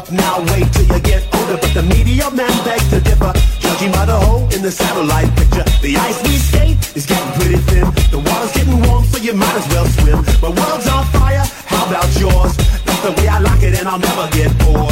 up now, wait till you get older. But the media man beg to differ, judging by the hole in the satellite picture. The ice we skate is getting pretty thin. The water's getting warm, so you might as well swim. My world's on fire, how about yours? That's the way I like it, and I'll never get bored.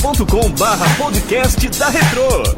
facebook.com barra podcast da Retro.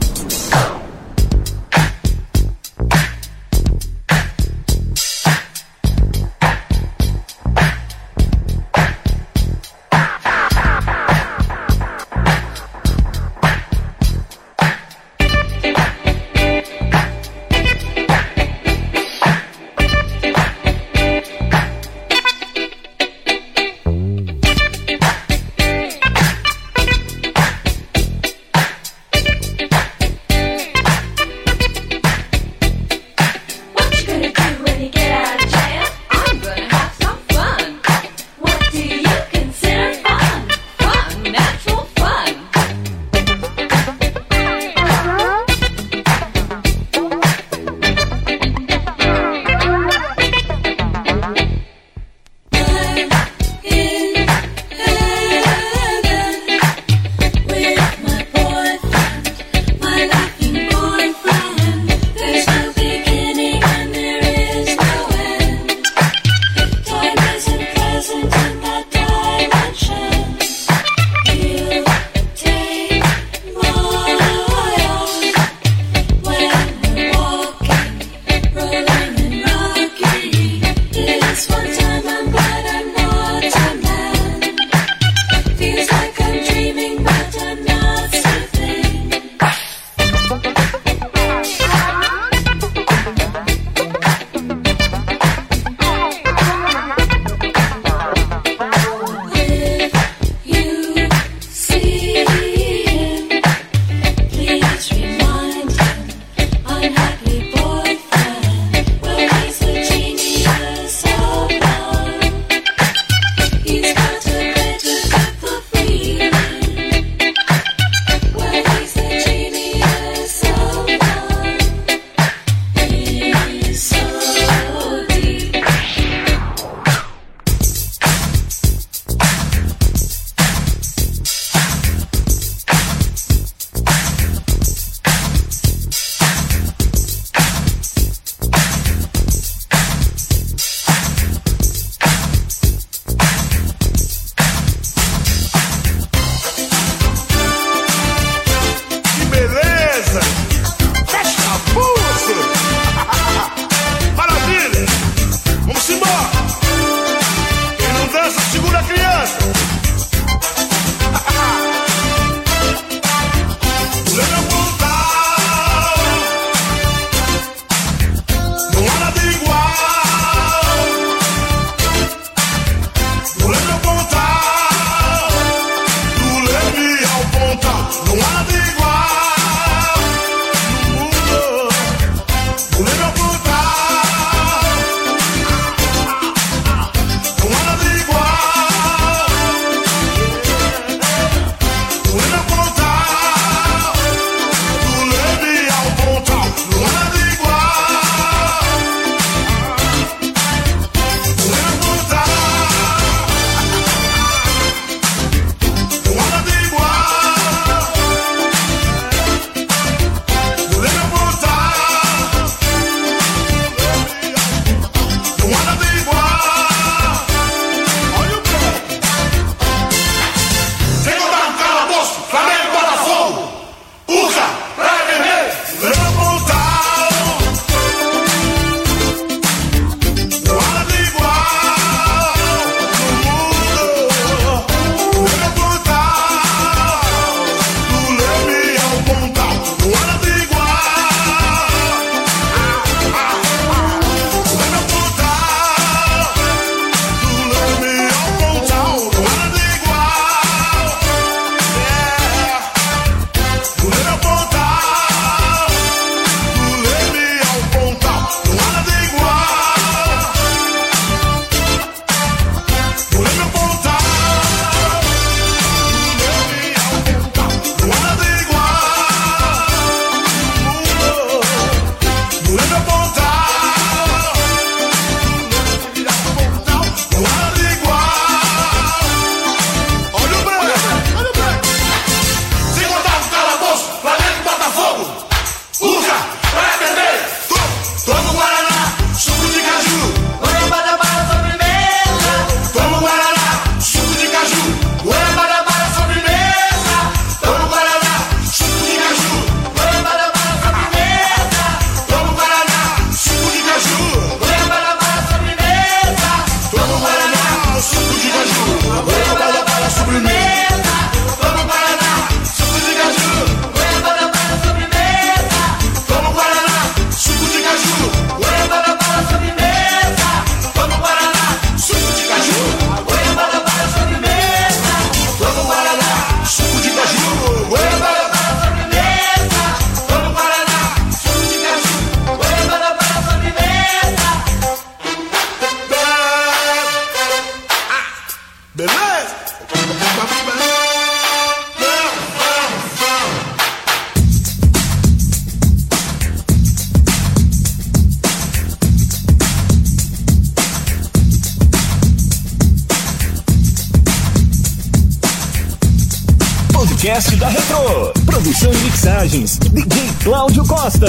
Podcast da Retro. Produção e mixagens, DJ Cláudio Costa.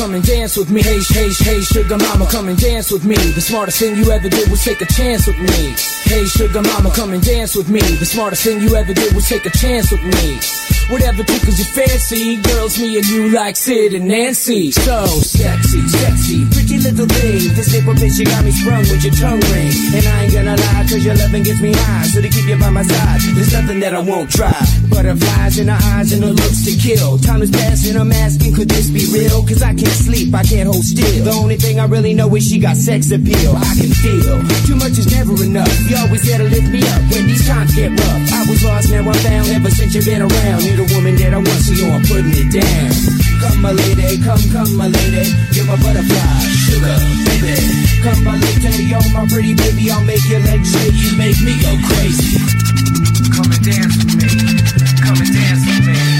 Come and dance with me. Hey, hey, hey sugar mama, come and dance with me. The smartest thing you ever did was take a chance with me. Hey sugar mama, come and dance with me. The smartest thing you ever did was take a chance with me. Whatever tickles your fancy, girls, me and you like Sid and Nancy. So sexy, sexy, pretty little thing. This little bitch, you got me sprung with your tongue ring. And I ain't gonna lie, cause your loving gets me high. So to keep you by my side, there's nothing that I won't try. Butterflies in her eyes and the looks to kill. Time is passing, I'm asking, could this be real? Cause I can't sleep, I can't hold still. The only thing I really know is she got sex appeal. I can feel too much is never enough. You always there to lift me up when these times get rough. I was lost, now I'm found. Ever since you've been around, the woman that I want, so I'm putting it down. Come, my lady, come, come, my lady. You're my butterfly, sugar, baby. Come, my lady, yo, my pretty baby. I'll make your legs shake, you make me go crazy. Come and dance with me. Come and dance with me.